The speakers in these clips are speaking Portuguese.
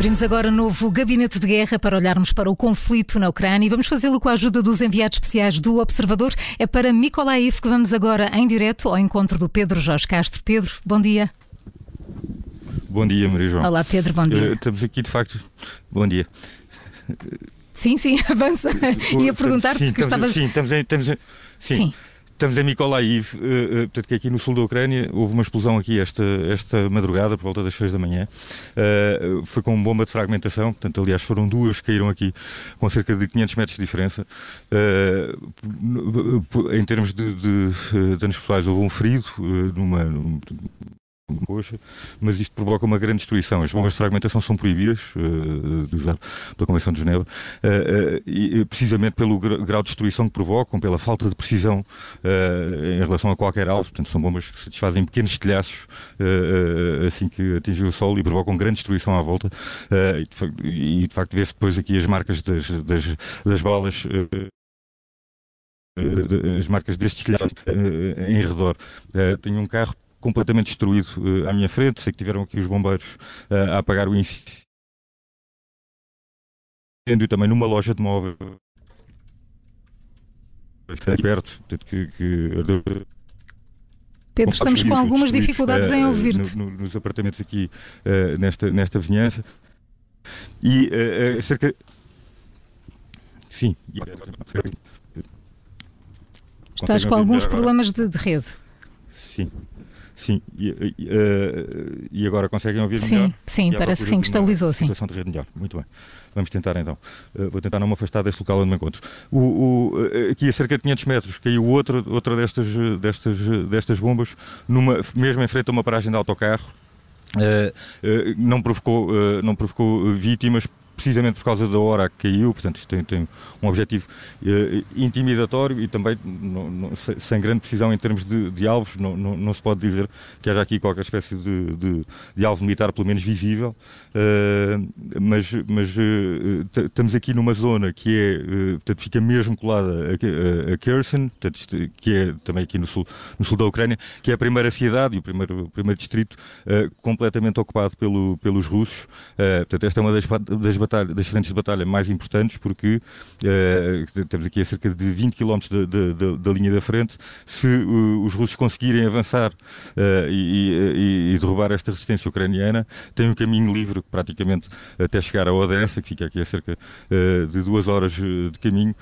Abrimos agora novo gabinete de guerra para olharmos para o conflito na Ucrânia e vamos fazê-lo com a ajuda dos enviados especiais do Observador. É para Mykolaiv que vamos agora em direto ao encontro do Pedro Jorge Castro. Pedro, bom dia. Bom dia, Maria João. Olá, Pedro, bom dia. Uh, estamos aqui, de facto. Bom dia. Sim, sim, avança. Ia perguntar-te que estavas. Sim, estamos em. Estamos sim. sim. Estamos em Mykolaiv, uh, uh, portanto, que aqui no sul da Ucrânia houve uma explosão aqui esta, esta madrugada, por volta das 6 da manhã. Uh, foi com bomba de fragmentação, portanto, aliás, foram duas que caíram aqui com cerca de 500 metros de diferença. em termos de, de danos pessoais, houve um ferido numa, Coxa, mas isto provoca uma grande destruição. As bombas de fragmentação são proibidas uh, pela Convenção de Genebra, uh, e, precisamente pelo grau de destruição que provocam, pela falta de precisão em relação a qualquer alvo. Portanto, são bombas que se desfazem em pequenos telhaços assim que atingem o solo e provocam grande destruição à volta. e, de facto, vê-se depois aqui as marcas das, das, das balas as marcas destes telhados em redor. tenho um carro completamente destruído uh, à minha frente. Sei que tiveram aqui os bombeiros uh, a apagar o incêndio também numa loja de móveis aqui perto. Que, que, Pedro, estamos com algumas dificuldades em eh, ouvir-te. No, no, nos apartamentos aqui nesta, nesta vizinhança. E cerca. Sim. Estás com alguns problemas de, de rede. Sim. Sim, e, e, uh, e, agora conseguem ouvir sim, melhor? Sim, parece que sim, que estabilizou, sim. situação de rede melhor, muito bem. Vamos tentar então. Uh, vou tentar não me afastar deste local onde me encontro. O, o, uh, aqui a cerca de 500 metros caiu outra, outra destas, destas, destas bombas, numa, mesmo em frente a uma paragem de autocarro. não, provocou, não provocou vítimas precisamente por causa da hora que caiu, portanto isto tem, tem um objetivo uh, intimidatório e também sem grande precisão em termos de, de alvos, não, não, se pode dizer que haja aqui qualquer espécie de, de, de alvo militar, pelo menos visível, uh, mas, mas uh, estamos aqui numa zona que é, portanto fica mesmo colada a, a, a Kherson, portanto, que é também aqui no sul, no sul da Ucrânia, que é a primeira cidade e o primeiro, o primeiro distrito completamente ocupado pelo, pelos russos, portanto esta é uma das, das batalha, das frentes de batalha mais importantes, porque uh, temos aqui a cerca de 20 km da linha da frente. Se uh, os russos conseguirem avançar uh, e, e, e, derrubar esta resistência ucraniana, tem um caminho livre praticamente até chegar a Odessa, que fica aqui a cerca de duas horas de caminho,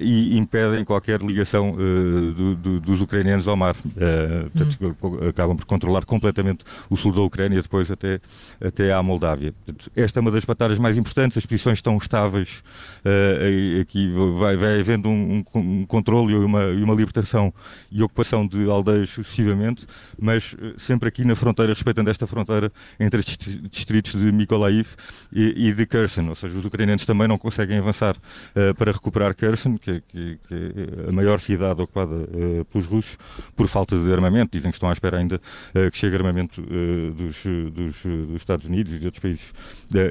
e impedem qualquer ligação do, do, dos ucranianos ao mar. Portanto, hum. acabam por controlar completamente o sul da Ucrânia, depois até, até à Moldávia. Portanto, esta é uma das batalhas mais importantes as posições estão estáveis, uh, aqui vai, vai havendo um, um controle e uma, e uma libertação e ocupação de aldeias sucessivamente, mas uh, sempre aqui na fronteira, respeitando esta fronteira entre os distritos de Mykolaiv e, e, de Kherson, ou seja, os ucranianos também não conseguem avançar uh, para recuperar Kherson, que, que, que, é a maior cidade ocupada pelos russos, por falta de armamento, dizem que estão à espera ainda que chegue armamento dos, dos, dos, Estados Unidos e de outros países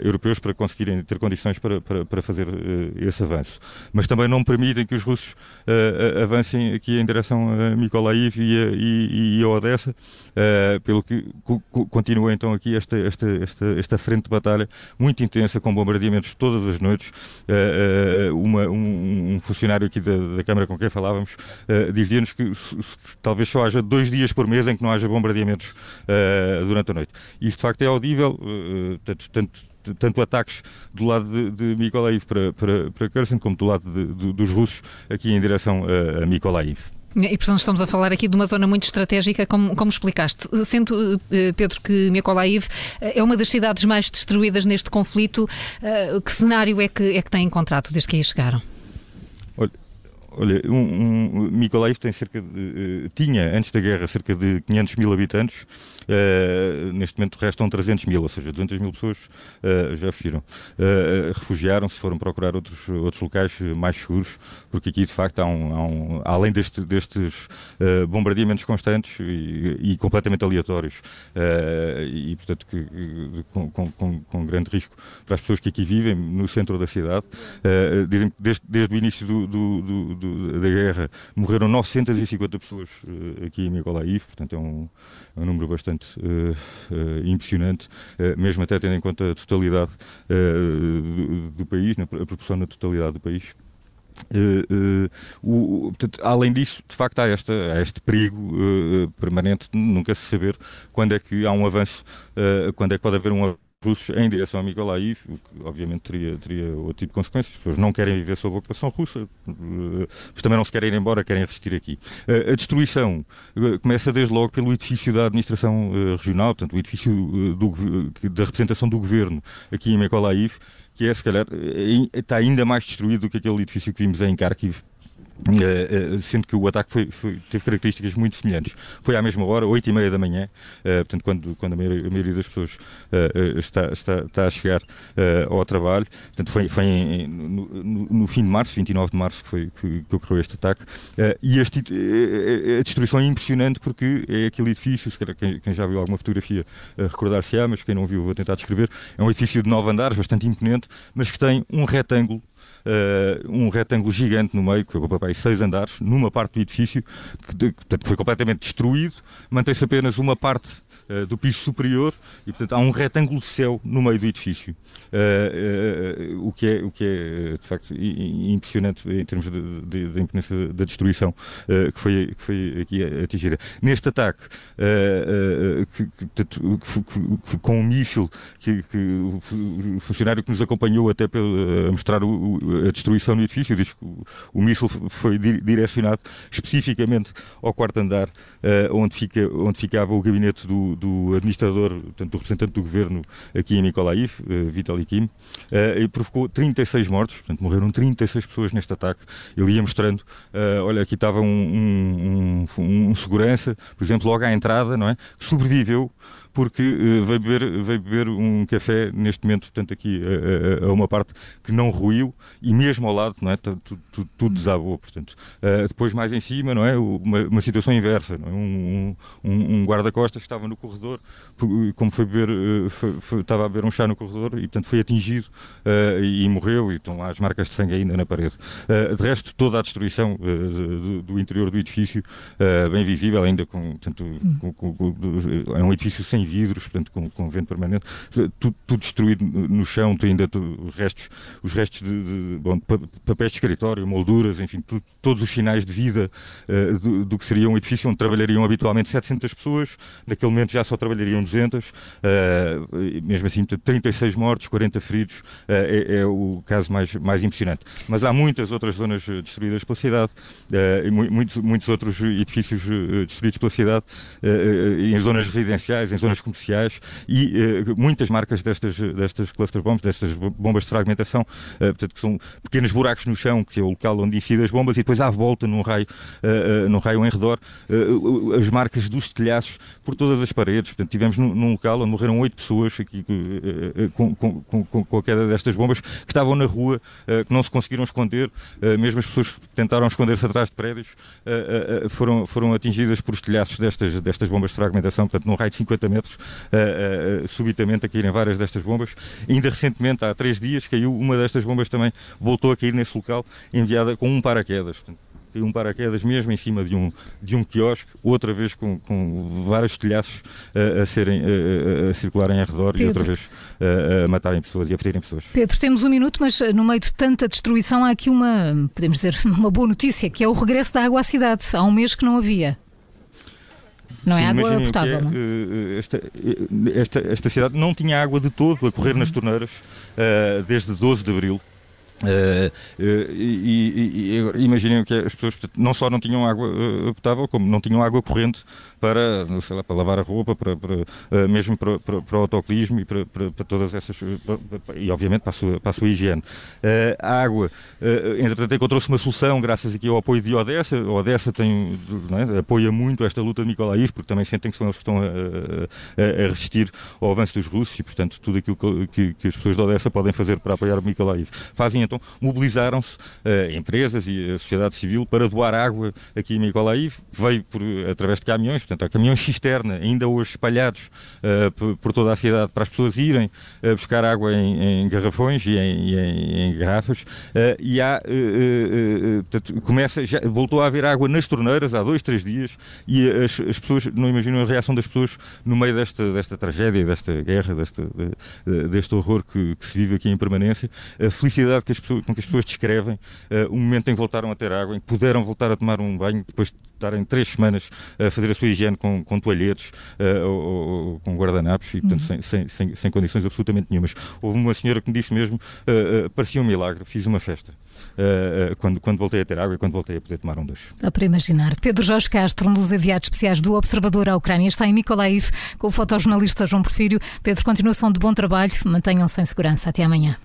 europeus para conseguirem ter condições para, para, para fazer uh, esse avanço. Mas também não permitem que os russos uh, avancem aqui em direção a Mykolaiv e a, e, e a Odessa, pelo que continua então aqui esta, esta, esta, esta frente de batalha muito intensa, com bombardeamentos todas as noites. Uma, um, um, funcionário aqui da, da, Câmara com quem falávamos dizia-nos que talvez só haja dois dias por mês em que não haja bombardeamentos durante a noite. Isso de facto é audível, tanto, tanto tanto ataques do lado de, de Mykolaiv para, para, para Kherson, como do lado de, de, dos russos aqui em direção a, a Mykolaiv. E, portanto, estamos a falar aqui de uma zona muito estratégica, como, como explicaste. Sendo, eh, Pedro, que Mykolaiv eh, é uma das cidades mais destruídas neste conflito, eh, que cenário é que, é que têm encontrado desde que aí chegaram? Olha, olha um, um, tem cerca de, tinha, antes da guerra, cerca de 500 mil habitantes. Uh, neste momento restam 300 mil, ou seja, 200 mil pessoas uh, já fugiram. Uh, Refugiaram-se, foram procurar outros, outros locais mais seguros, porque aqui de facto há um, há um além deste, destes bombardeamentos constantes e, e completamente aleatórios, e portanto que, com, com, com, grande risco para as pessoas que aqui vivem, no centro da cidade, desde, desde o início do, do, do, do, da guerra morreram 950 pessoas aqui em Mykolaiv, portanto é um, é um número bastante impressionante, mesmo até tendo em conta a totalidade do, do, país, a proporção na totalidade do país. Uh, uh, o, portanto, além disso, de facto, há, esta, há este perigo uh, permanente de nunca se saber quando é que há um avanço, quando é que pode haver um avanço russos em direção a Mykolaiv, o que obviamente teria, teria outro tipo de consequências. As pessoas não querem viver sob a ocupação russa, mas também não se querem ir embora, querem resistir aqui. A destruição começa desde logo pelo edifício da administração regional, portanto, o edifício do, da representação do governo aqui em Mykolaiv, que é, se calhar, está ainda mais destruído do que aquele edifício que vimos em Kharkiv, Uh, uh, sendo que o ataque foi, foi, teve características muito semelhantes. Foi à mesma hora, 8 e meia da manhã, uh, portanto, quando, quando a maioria, a maioria das pessoas está, está, está, a chegar ao trabalho. Portanto, foi, foi em, no, no, fim de março, 29 de março, que, foi, que, que ocorreu este ataque. e este, a destruição é impressionante porque é aquele edifício, quem, quem já viu alguma fotografia recordar-se-á, mas quem não viu vou tentar descrever. É um edifício de nove andares, bastante imponente, mas que tem um retângulo um retângulo gigante no meio, que ocupa seis andares, numa parte do edifício, que, foi completamente destruído, mantém-se apenas uma parte uh, do piso superior e, portanto, há um retângulo de céu no meio do edifício. Uh, o, que é, o que é, de facto, impressionante em termos de imponência da destruição que, foi, que foi aqui atingida. Neste ataque, que, que, com um míssil, que, o funcionário que nos acompanhou até a mostrar o, a destruição do edifício, diz que o, o míssil foi di direcionado especificamente ao quarto andar, uh, onde, fica, onde ficava o gabinete do, do administrador, portanto, do representante do governo aqui em Mykolaiv, uh, Vitaly Kim, uh, e provocou 36 mortos, portanto, morreram 36 pessoas neste ataque. Ele ia mostrando, olha, aqui estava um, um, um, um segurança, por exemplo, logo à entrada, não é? Que sobreviveu porque uh, veio, beber, veio beber um café neste momento, portanto, aqui a, a, a, uma parte que não ruiu e mesmo ao lado, não é? Tudo, tudo, tudo desabou, portanto. Uh, depois, mais em cima, não é? Uma, uma situação inversa, não é? Um, um, um guarda-costas que estava no corredor, como foi beber, uh, foi, foi, estava a beber um chá no corredor e, portanto, foi atingido e, e, morreu e estão lá as marcas de sangue ainda na parede. de resto, toda a destruição do, do, interior do edifício, bem visível, ainda com, portanto, com, com, com, é um edifício sem vidros, portanto, com, com vento permanente, tudo, tudo, destruído no chão, tem ainda os restos, os restos de, de bom, papéis de escritório, molduras, enfim, tu, todos os sinais de vida uh, do, do, que seria um edifício onde trabalhariam habitualmente 700 pessoas, naquele momento já só trabalhariam 200, uh, eh, mesmo assim, 36 mortos, 40 feridos, uh, é, é, o caso mais, mais impressionante. Mas há muitas outras zonas destruídas pela cidade, muitos, muitos outros edifícios destruídos pela cidade, em zonas residenciais, em zonas comerciais e uh, muitas marcas destas, destas cluster bombs, destas bombas de fragmentação, uh, portanto, que são pequenos buracos no chão, que é o local onde incidem as bombas, e depois à volta, num raio, uh, num raio em redor, as marcas dos telhaços por todas as paredes. Portanto, tivemos num, num local onde morreram oito pessoas aqui, com, com, com, com, a queda destas bombas, que estavam na rua, que não se conseguiram esconder, mesmo as pessoas que tentaram esconder-se atrás de prédios, foram, foram atingidas por os telhaços destas, destas bombas de fragmentação, portanto, num raio de 50 metros metros, uh, uh, subitamente a caírem várias destas bombas. Ainda recentemente, há três dias, caiu uma destas bombas também, voltou a cair nesse local, enviada com um paraquedas. Portanto, caiu um paraquedas mesmo em cima de um, de um quiosque, outra vez com, com vários telhaços uh, a, serem, uh, a circularem ao redor Pedro. e outra vez uh, a matarem pessoas e a ferirem pessoas. Pedro, temos um minuto, mas no meio de tanta destruição há aqui uma, podemos dizer, uma boa notícia, que é o regresso da água à cidade. Há um mês que não havia. Não é Sim, é água potável, é, eh, Esta, eh, esta, esta cidade não tinha água de todo a correr nas torneiras uh, desde 12 de abril. Uh, e, e, e imaginem que as pessoas não só não tinham água uh, potável, como não tinham água corrente para, sei lá, para lavar a roupa, para, para mesmo para, para, para, o autoclismo e para, para, todas essas. e obviamente para a sua, para a sua higiene. a água, entretanto, encontrou-se uma solução graças aqui ao apoio de Odessa. Odessa tem, é? apoia muito esta luta de Nikolaev, porque também sentem que são eles que estão a, a, a resistir ao avanço dos russos e, portanto, tudo aquilo que, que, que, as pessoas de Odessa podem fazer para apoiar o Nikolaev. Fazem então mobilizaram-se empresas e a sociedade civil para doar água aqui em Mykolaiv. Veio por, através de caminhões, portanto, há caminhões cisterna, ainda hoje espalhados por, por, toda a cidade, para as pessoas irem buscar água em, em garrafões e em, e em, em garrafas. e há, portanto, começa, já, voltou a haver água nas torneiras há dois, três dias e as, as pessoas não imaginam a reação das pessoas no meio desta, desta tragédia, desta guerra, deste, de, deste horror que, que, se vive aqui em permanência, a felicidade que as pessoas, com que as pessoas descrevem uh, o momento em que voltaram a ter água, em que puderam voltar a tomar um banho depois de estarem três semanas a fazer a sua higiene com, com toalhetes uh, ou, ou, com guardanapos e, portanto, uhum. sem, sem, sem, condições absolutamente nenhumas. Houve uma senhora que me disse mesmo, uh, uh, parecia um milagre, fiz uma festa. Uh, quando, quando voltei a ter água e quando voltei a poder tomar um duche. Dá para imaginar. Pedro Jorge Castro, um dos enviados especiais do Observador à Ucrânia, está em Mykolaiv com o fotojornalista João Porfírio. Pedro, continuação de bom trabalho, mantenham-se em segurança. Até amanhã.